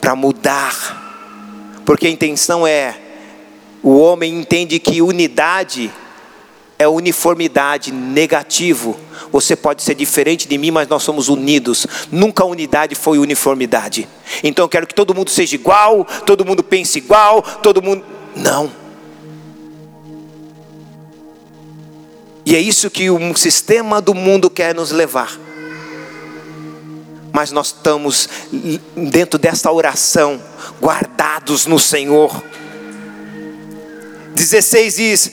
Speaker 1: para mudar, porque a intenção é: o homem entende que unidade é uniformidade, negativo. Você pode ser diferente de mim, mas nós somos unidos. Nunca unidade foi uniformidade. Então eu quero que todo mundo seja igual, todo mundo pense igual, todo mundo. Não. E é isso que o sistema do mundo quer nos levar mas nós estamos dentro dessa oração, guardados no Senhor. 16 diz,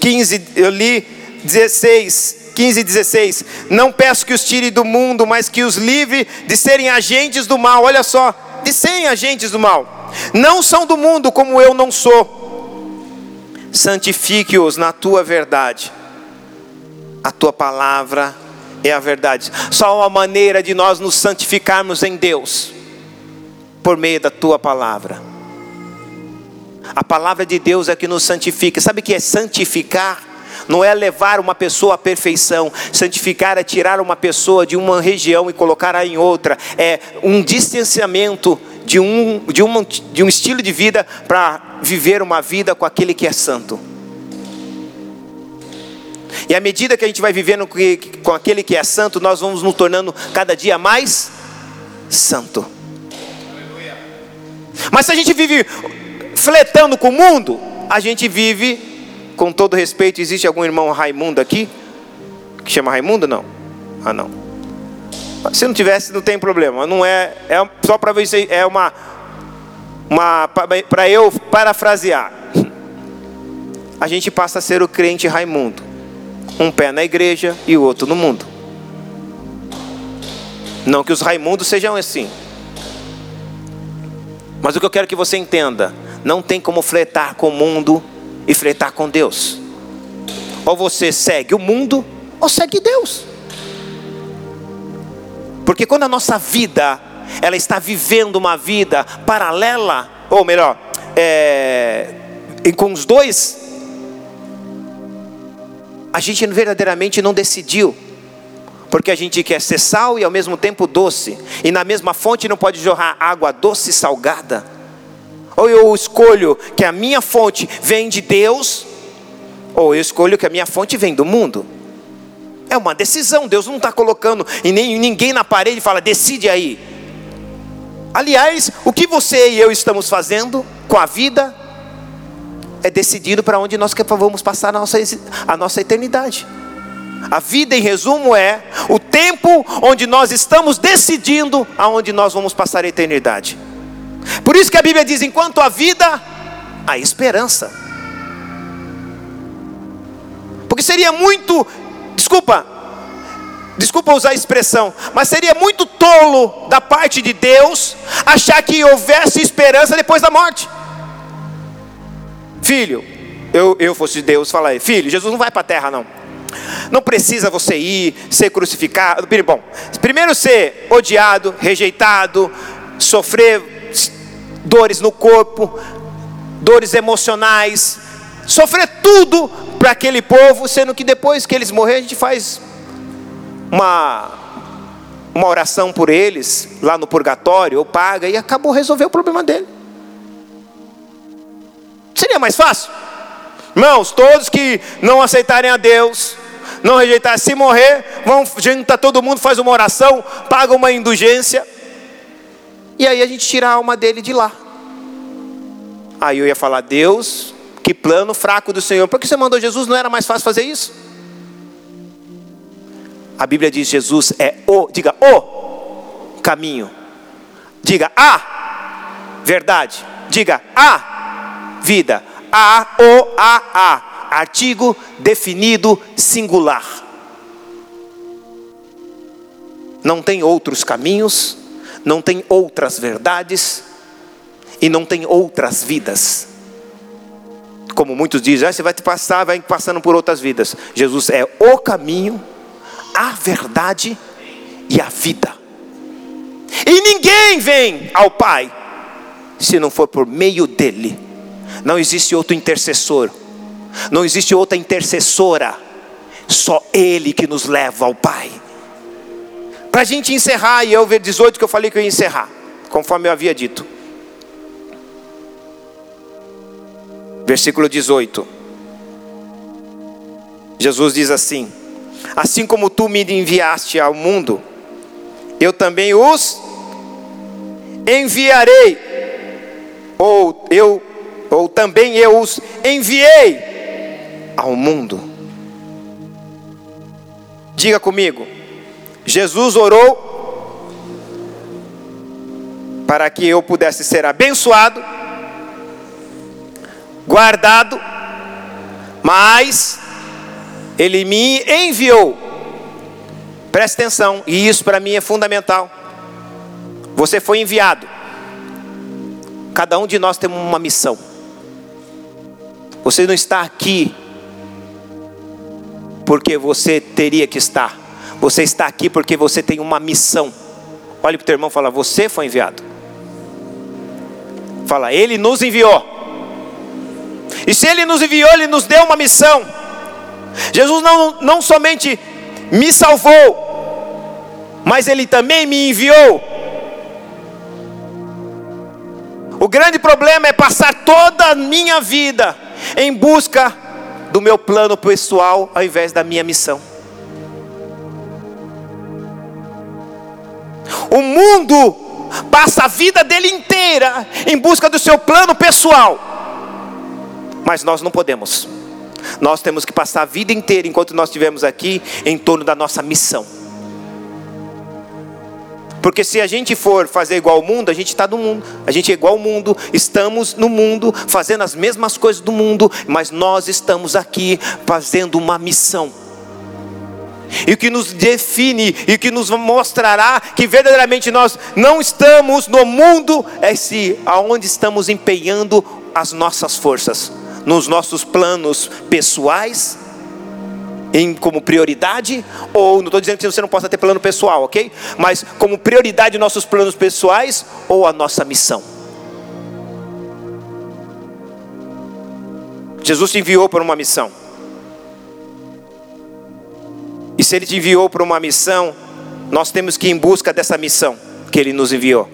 Speaker 1: 15, eu li 16, 15 e 16: Não peço que os tire do mundo, mas que os livre de serem agentes do mal. Olha só, de serem agentes do mal. Não são do mundo como eu não sou. Santifique-os na tua verdade. A tua palavra é a verdade. Só uma maneira de nós nos santificarmos em Deus, por meio da tua palavra. A palavra de Deus é que nos santifica. Sabe o que é santificar? Não é levar uma pessoa à perfeição. Santificar é tirar uma pessoa de uma região e colocá-la em outra. É um distanciamento de um, de uma, de um estilo de vida para viver uma vida com aquele que é santo. E à medida que a gente vai vivendo com aquele que é santo, nós vamos nos tornando cada dia mais santo. Mas se a gente vive fletando com o mundo, a gente vive, com todo respeito, existe algum irmão Raimundo aqui? Que chama Raimundo? Não. Ah, não. Se não tivesse, não tem problema. Não é, é só para ver se é uma, uma para eu parafrasear. A gente passa a ser o crente Raimundo um pé na igreja e o outro no mundo. Não que os Raimundos sejam assim. Mas o que eu quero que você entenda: não tem como fletar com o mundo e fletar com Deus. Ou você segue o mundo, ou segue Deus. Porque quando a nossa vida, ela está vivendo uma vida paralela, ou melhor, é, com os dois a gente verdadeiramente não decidiu. Porque a gente quer ser sal e ao mesmo tempo doce. E na mesma fonte não pode jorrar água doce e salgada. Ou eu escolho que a minha fonte vem de Deus, ou eu escolho que a minha fonte vem do mundo. É uma decisão, Deus não está colocando e nem ninguém na parede fala, decide aí. Aliás, o que você e eu estamos fazendo com a vida é decidido para onde nós vamos passar a nossa, a nossa eternidade. A vida, em resumo, é o tempo onde nós estamos decidindo aonde nós vamos passar a eternidade. Por isso que a Bíblia diz: enquanto a vida, há esperança. Porque seria muito desculpa, desculpa usar a expressão, mas seria muito tolo da parte de Deus achar que houvesse esperança depois da morte. Filho, eu, eu fosse Deus, falar, filho, Jesus não vai para a terra não. Não precisa você ir, ser crucificado. Bom, primeiro ser odiado, rejeitado, sofrer dores no corpo, dores emocionais, sofrer tudo para aquele povo, sendo que depois que eles morrerem, a gente faz uma, uma oração por eles, lá no purgatório, ou paga, e acabou resolver o problema dele. Seria mais fácil? Irmãos, todos que não aceitarem a Deus, não rejeitar, se morrer, vão juntar todo mundo, faz uma oração, paga uma indulgência, e aí a gente tira a alma dele de lá. Aí eu ia falar, Deus, que plano fraco do Senhor, por que você mandou Jesus? Não era mais fácil fazer isso? A Bíblia diz: Jesus é o, diga o caminho, diga a verdade, diga a vida, a, o, a, a artigo definido singular. Não tem outros caminhos, não tem outras verdades e não tem outras vidas. Como muitos dizem, ah, você vai te passar, vai passando por outras vidas. Jesus é o caminho, a verdade e a vida. E ninguém vem ao Pai se não for por meio dele. Não existe outro intercessor não existe outra intercessora, só Ele que nos leva ao Pai. Para a gente encerrar, e eu ver 18 que eu falei que eu ia encerrar, conforme eu havia dito. Versículo 18. Jesus diz assim: Assim como tu me enviaste ao mundo, eu também os enviarei, ou eu, ou também eu os enviei ao mundo. Diga comigo, Jesus orou para que eu pudesse ser abençoado, guardado, mas Ele me enviou. Preste atenção, e isso para mim é fundamental. Você foi enviado. Cada um de nós tem uma missão. Você não está aqui porque você teria que estar. Você está aqui porque você tem uma missão. Olhe para o teu irmão e fala: Você foi enviado. Fala, Ele nos enviou. E se Ele nos enviou, Ele nos deu uma missão. Jesus não, não somente me salvou, mas Ele também me enviou. O grande problema é passar toda a minha vida em busca do meu plano pessoal ao invés da minha missão. O mundo passa a vida dele inteira em busca do seu plano pessoal, mas nós não podemos. Nós temos que passar a vida inteira, enquanto nós estivermos aqui, em torno da nossa missão. Porque se a gente for fazer igual ao mundo, a gente está no mundo. A gente é igual ao mundo, estamos no mundo, fazendo as mesmas coisas do mundo, mas nós estamos aqui fazendo uma missão. E o que nos define e o que nos mostrará que verdadeiramente nós não estamos no mundo é se aonde estamos empenhando as nossas forças, nos nossos planos pessoais em, como prioridade, ou não estou dizendo que você não possa ter plano pessoal, ok? Mas como prioridade nossos planos pessoais ou a nossa missão. Jesus te enviou para uma missão. E se Ele te enviou para uma missão, nós temos que ir em busca dessa missão que Ele nos enviou.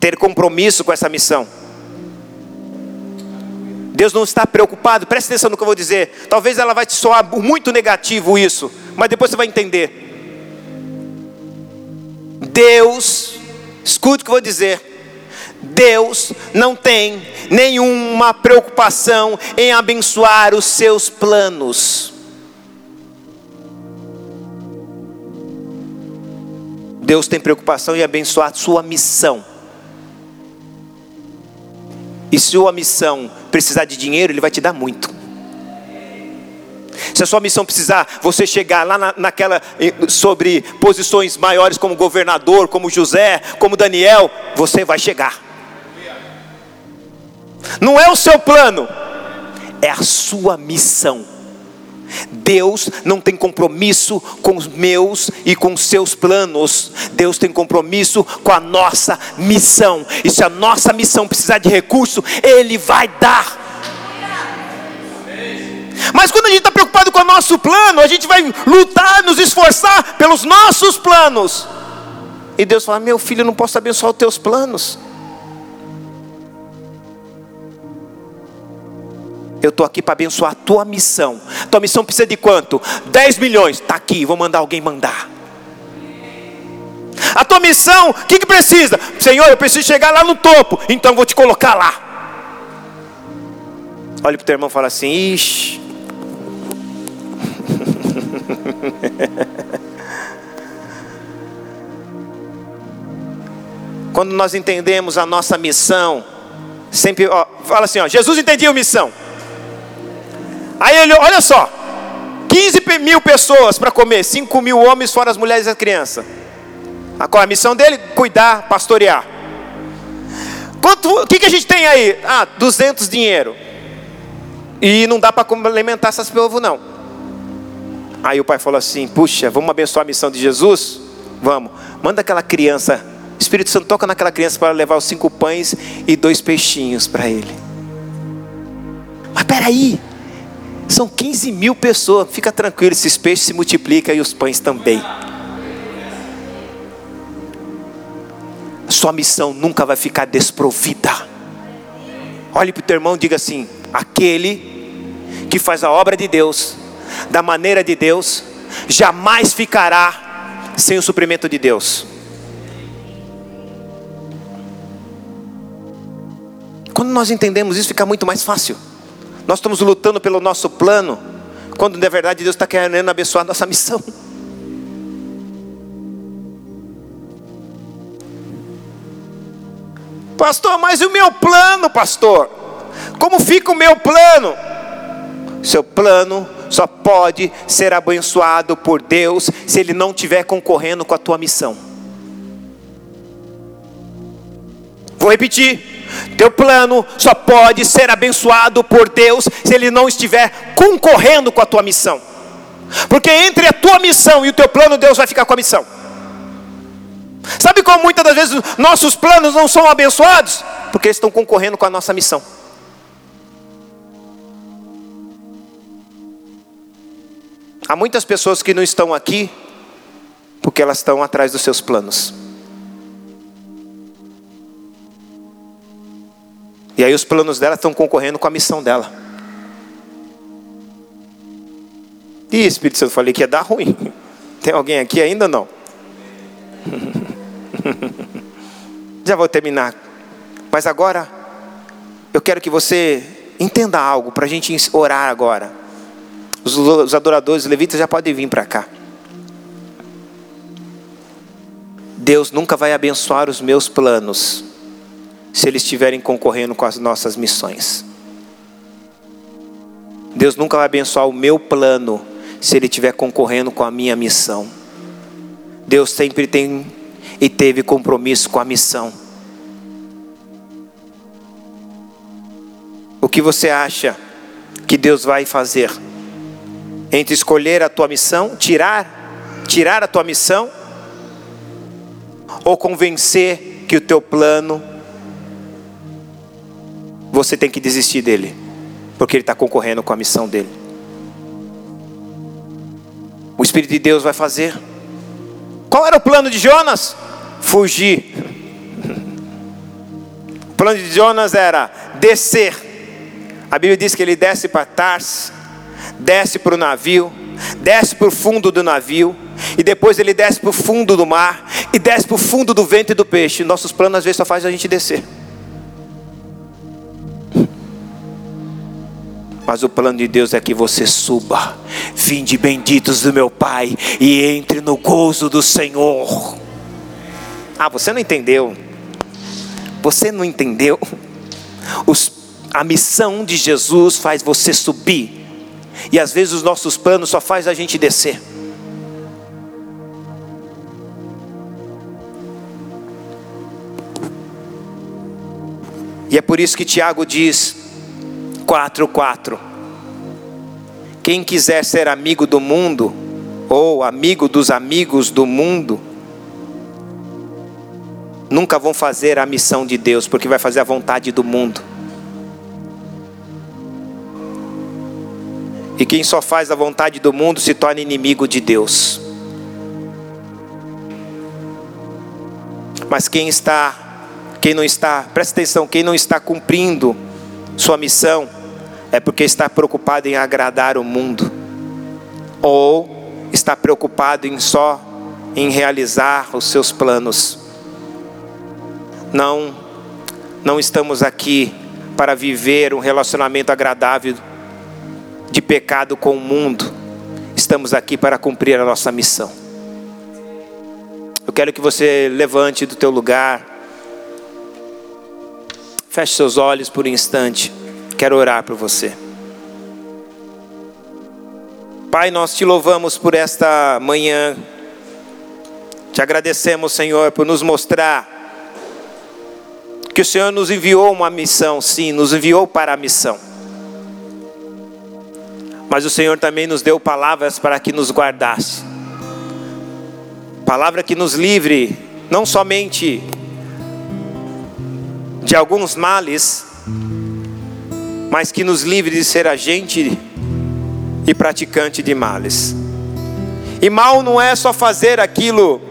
Speaker 1: Ter compromisso com essa missão. Deus não está preocupado, preste atenção no que eu vou dizer. Talvez ela vai te soar muito negativo isso, mas depois você vai entender. Deus, escute o que eu vou dizer. Deus não tem nenhuma preocupação em abençoar os seus planos. Deus tem preocupação em abençoar sua missão. E sua missão precisar de dinheiro, Ele vai te dar muito. Se Se a sua missão precisar você chegar lá na, naquela sobre posições maiores como governador, como José, como Daniel, você vai chegar. Não é o seu plano, é a sua missão. Deus não tem compromisso com os meus e com os seus planos. Deus tem compromisso com a nossa missão. E se a nossa missão precisar de recurso, Ele vai dar. Mas quando a gente está preocupado com o nosso plano, a gente vai lutar, nos esforçar pelos nossos planos. E Deus fala: Meu filho, eu não posso abençoar os teus planos. Eu estou aqui para abençoar a tua missão. Tua missão precisa de quanto? 10 milhões. Está aqui, vou mandar alguém mandar. A tua missão, o que, que precisa? Senhor, eu preciso chegar lá no topo, então vou te colocar lá. Olha para o teu irmão e fala assim: Ixi. Quando nós entendemos a nossa missão, sempre ó, fala assim: ó, Jesus entendia a missão. Aí ele, olha só, 15 mil pessoas para comer, 5 mil homens, fora as mulheres e as crianças. Qual é a missão dele? Cuidar, pastorear. Quanto, o que, que a gente tem aí? Ah, 200 dinheiro. E não dá para alimentar essas povo não. Aí o pai falou assim: Puxa, vamos abençoar a missão de Jesus? Vamos. Manda aquela criança. Espírito Santo toca naquela criança para levar os cinco pães e dois peixinhos para ele. Mas peraí, são 15 mil pessoas. Fica tranquilo, esses peixes se multiplicam e os pães também. Sua missão nunca vai ficar desprovida. Olhe para o teu irmão e diga assim: aquele que faz a obra de Deus, da maneira de Deus, jamais ficará sem o suprimento de Deus. Quando nós entendemos isso, fica muito mais fácil. Nós estamos lutando pelo nosso plano, quando na verdade Deus está querendo abençoar nossa missão. Pastor, mas e o meu plano, pastor? Como fica o meu plano? Seu plano só pode ser abençoado por Deus se ele não estiver concorrendo com a tua missão. Vou repetir. Teu plano só pode ser abençoado por Deus se ele não estiver concorrendo com a tua missão. Porque entre a tua missão e o teu plano, Deus vai ficar com a missão. Sabe como muitas das vezes nossos planos não são abençoados? Porque eles estão concorrendo com a nossa missão. Há muitas pessoas que não estão aqui porque elas estão atrás dos seus planos. E aí os planos dela estão concorrendo com a missão dela. E Espírito Santo, falei que ia dar ruim. Tem alguém aqui ainda não? Já vou terminar. Mas agora, eu quero que você entenda algo para a gente orar agora. Os adoradores os levitas já podem vir para cá. Deus nunca vai abençoar os meus planos se eles estiverem concorrendo com as nossas missões. Deus nunca vai abençoar o meu plano se ele estiver concorrendo com a minha missão. Deus sempre tem e teve compromisso com a missão. O que você acha que Deus vai fazer? Entre escolher a tua missão, tirar, tirar a tua missão, ou convencer que o teu plano você tem que desistir dele, porque ele está concorrendo com a missão dele. O Espírito de Deus vai fazer. Qual era o plano de Jonas? Fugir. O plano de Jonas era descer. A Bíblia diz que ele desce para Tars, desce para o navio, desce para o fundo do navio, e depois ele desce para o fundo do mar, e desce para o fundo do vento e do peixe. Nossos planos às vezes só fazem a gente descer. Mas o plano de Deus é que você suba. Vinde benditos do meu Pai e entre no gozo do Senhor. Ah, você não entendeu? Você não entendeu? Os, a missão de Jesus faz você subir. E às vezes os nossos planos só faz a gente descer. E é por isso que Tiago diz 4:4. Quem quiser ser amigo do mundo ou amigo dos amigos do mundo, nunca vão fazer a missão de Deus, porque vai fazer a vontade do mundo. E quem só faz a vontade do mundo se torna inimigo de Deus. Mas quem está quem não está, presta atenção, quem não está cumprindo sua missão é porque está preocupado em agradar o mundo, ou está preocupado em só em realizar os seus planos. Não, não estamos aqui para viver um relacionamento agradável de pecado com o mundo. Estamos aqui para cumprir a nossa missão. Eu quero que você levante do teu lugar. Feche seus olhos por um instante. Quero orar por você. Pai, nós te louvamos por esta manhã. Te agradecemos, Senhor, por nos mostrar que o Senhor nos enviou uma missão, sim, nos enviou para a missão. Mas o Senhor também nos deu palavras para que nos guardasse. Palavra que nos livre não somente de alguns males, mas que nos livre de ser agente e praticante de males. E mal não é só fazer aquilo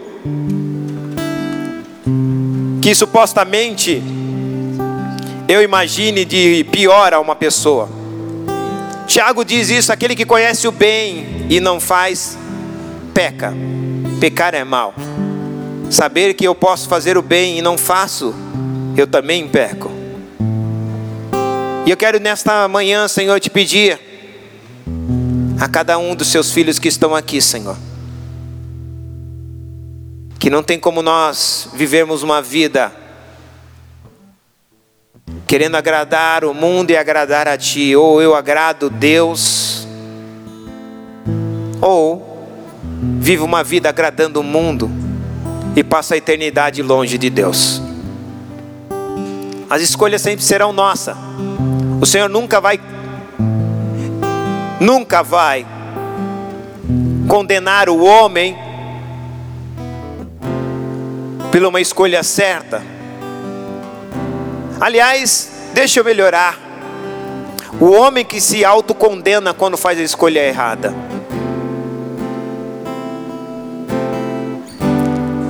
Speaker 1: que supostamente eu imagine de pior a uma pessoa. Tiago diz isso: aquele que conhece o bem e não faz, peca. Pecar é mal. Saber que eu posso fazer o bem e não faço, eu também peco. E eu quero nesta manhã, Senhor, te pedir a cada um dos seus filhos que estão aqui, Senhor, que não tem como nós vivermos uma vida querendo agradar o mundo e agradar a Ti, ou eu agrado Deus, ou vivo uma vida agradando o mundo e passo a eternidade longe de Deus. As escolhas sempre serão nossas. O Senhor nunca vai nunca vai condenar o homem por uma escolha certa. Aliás, deixa eu melhorar. O homem que se autocondena quando faz a escolha errada.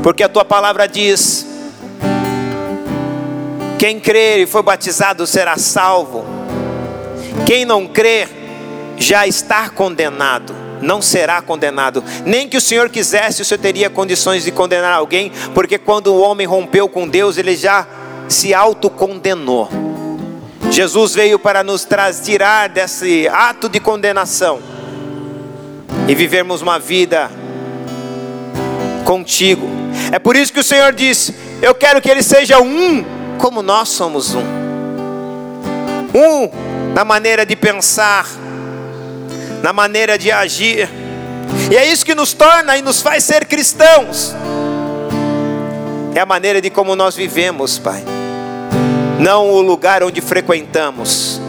Speaker 1: Porque a tua palavra diz: quem crer e for batizado será salvo. Quem não crer já está condenado, não será condenado. Nem que o Senhor quisesse, o Senhor teria condições de condenar alguém, porque quando o homem rompeu com Deus, ele já se autocondenou. Jesus veio para nos tirar desse ato de condenação e vivermos uma vida contigo. É por isso que o Senhor disse: Eu quero que ele seja um como nós somos um. Um na maneira de pensar, na maneira de agir. E é isso que nos torna e nos faz ser cristãos. É a maneira de como nós vivemos, Pai. Não o lugar onde frequentamos.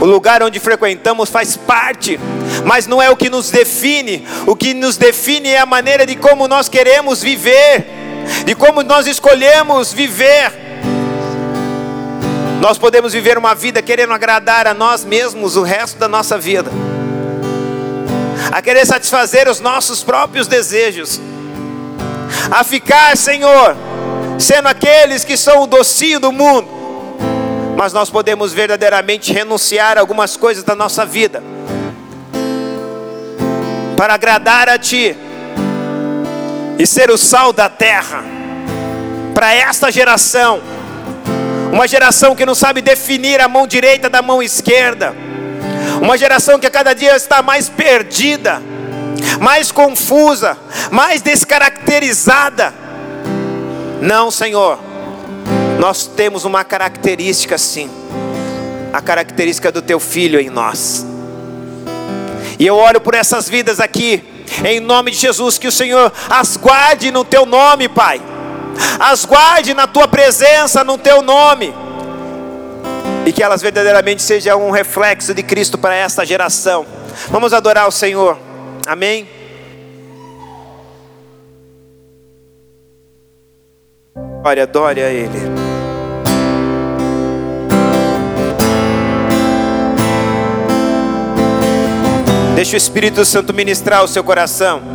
Speaker 1: O lugar onde frequentamos faz parte, mas não é o que nos define. O que nos define é a maneira de como nós queremos viver, de como nós escolhemos viver. Nós podemos viver uma vida querendo agradar a nós mesmos o resto da nossa vida, a querer satisfazer os nossos próprios desejos, a ficar, Senhor, sendo aqueles que são o docinho do mundo, mas nós podemos verdadeiramente renunciar a algumas coisas da nossa vida. Para agradar a Ti. E ser o sal da terra. Para esta geração uma geração que não sabe definir a mão direita da mão esquerda, uma geração que a cada dia está mais perdida, mais confusa, mais descaracterizada. Não, Senhor, nós temos uma característica sim, a característica do Teu Filho em nós. E eu oro por essas vidas aqui, em nome de Jesus, que o Senhor as guarde no teu nome, Pai. As guarde na tua presença, no teu nome. E que elas verdadeiramente sejam um reflexo de Cristo para esta geração. Vamos adorar o Senhor. Amém. Glória, adore a Ele. Deixa o Espírito Santo ministrar o seu coração.